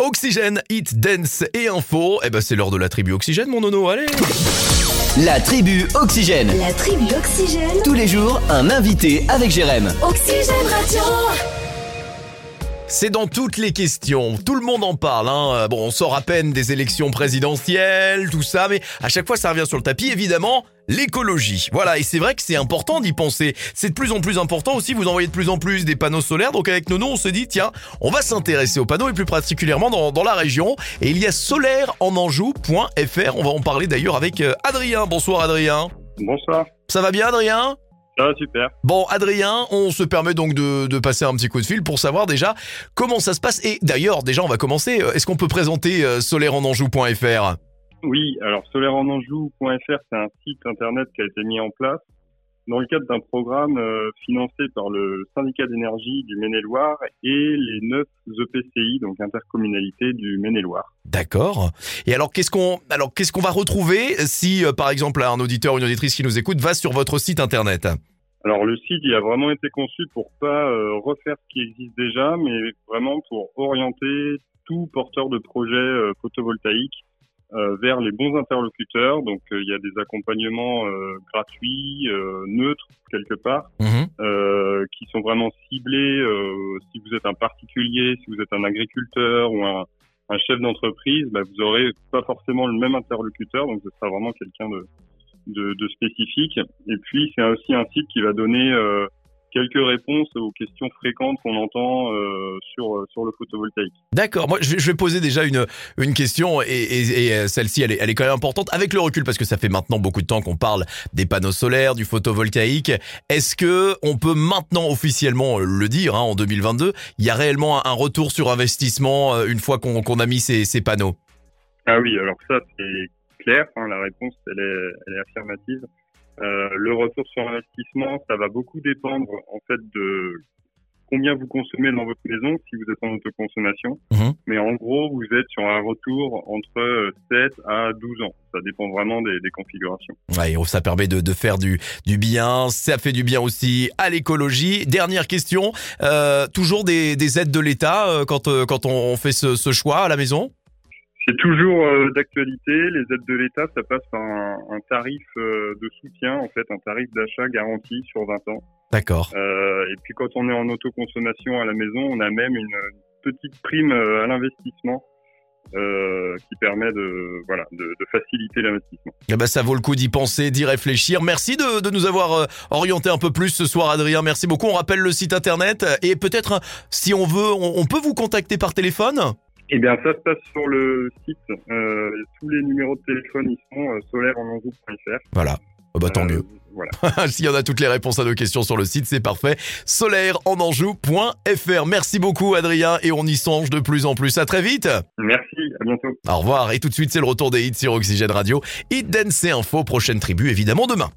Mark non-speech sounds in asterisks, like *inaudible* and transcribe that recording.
Oxygène, hit, dance et info. Eh ben c'est l'heure de la tribu Oxygène mon nono, allez La tribu Oxygène. La tribu Oxygène. Tous les jours, un invité avec Jérém. Oxygène Radio. C'est dans toutes les questions, tout le monde en parle. Hein. Euh, Bon, on sort à peine des élections présidentielles, tout ça, mais à chaque fois ça revient sur le tapis, évidemment, l'écologie. Voilà, et c'est vrai que c'est important d'y penser. C'est de plus en plus important aussi, vous envoyez de plus en plus des panneaux solaires, donc avec Nono, on se dit, tiens, on va s'intéresser aux panneaux, et plus particulièrement dans, dans la région. Et il y a solaireennanjou.fr, on va en parler d'ailleurs avec euh, Adrien. Bonsoir Adrien. Bonsoir. Ça va bien Adrien? Ça va super. Bon, Adrien, on se permet donc de, de passer un petit coup de fil pour savoir déjà comment ça se passe. Et d'ailleurs, déjà, on va commencer. Euh, Est-ce qu'on peut présenter euh, solaireennanjou.fr Oui, alors solaireennanjou.fr, c'est un site internet qui a été mis en place dans le cadre d'un programme euh, financé par le syndicat d'énergie du Maine-et-Loire et les neuf EPCI, donc intercommunalités du Maine-et-Loire. D'accord. Et alors, qu'est-ce qu'on alors qu'est-ce qu'on va retrouver si, euh, par exemple, un auditeur ou une auditrice qui nous écoute va sur votre site internet? Alors le site, il a vraiment été conçu pour pas euh, refaire ce qui existe déjà, mais vraiment pour orienter tout porteur de projet photovoltaïque vers les bons interlocuteurs. Donc euh, il y a des accompagnements euh, gratuits, euh, neutres quelque part, Mhm. euh, qui sont vraiment ciblés. euh, si vous êtes un particulier, si vous êtes un agriculteur ou un, un chef d'entreprise, bah, vous aurez pas forcément le même interlocuteur, donc ce sera vraiment quelqu'un de, de, de spécifique. Et puis c'est aussi un site qui va donner euh, quelques réponses aux questions fréquentes qu'on entend euh, sur sur le photovoltaïque. D'accord. Moi, je vais, je vais poser déjà une une question et, et- et, euh, celle-ci, elle est, elle est quand même importante avec le recul parce que ça fait maintenant beaucoup de temps qu'on parle des panneaux solaires, du photovoltaïque. Est-ce que on peut maintenant officiellement euh, le dire hein, en 2022 Il y a réellement un, retour sur investissement euh, une fois qu'on qu'on a mis ces, ces panneaux? Ah oui, alors ça c'est clair. hein, la réponse elle est, elle est affirmative. Euh, le retour sur investissement, ça va beaucoup dépendre en fait de combien vous consommez dans votre maison si vous êtes en autoconsommation. Mhm. Mais en gros, vous êtes sur un retour entre euh, 7 à 12 ans. Ça dépend vraiment des, des configurations. Ouais, et ça permet de, de faire du, du bien. Ça fait du bien aussi à l'écologie. Dernière question. Euh, toujours des, des aides de l'État euh, quand, euh, quand on, on fait ce, ce choix à la maison? C'est toujours euh, d'actualité. Les aides de l'État, ça passe par un, un tarif euh, de soutien, en fait, un tarif d'achat garanti sur 20 ans. D'accord. Euh, et puis quand on est en autoconsommation à la maison, on a même une petite prime à l'investissement euh, qui permet de voilà de, de faciliter l'investissement. Eh ben, ça vaut le coup d'y penser, d'y réfléchir. Merci de, de nous avoir orienté un peu plus ce soir, Adrien. Merci beaucoup. On rappelle le site internet et peut-être, si on veut, on, on peut vous contacter par téléphone? Eh bien, ça se passe sur le site. Euh, tous les numéros de téléphone, ils sont euh. Voilà. Oh, bah, tant Euh, mieux. Voilà. *laughs* S'il y en a toutes les réponses à nos questions sur le site, c'est parfait. solaireennanjou.fr. Merci beaucoup, Adrien, et on y songe de plus en plus. À très vite. Merci, à bientôt. Au revoir. Et tout de suite, c'est le retour des hits sur Oxygène Radio. Hit Dance et Info, prochaine tribu, évidemment, demain.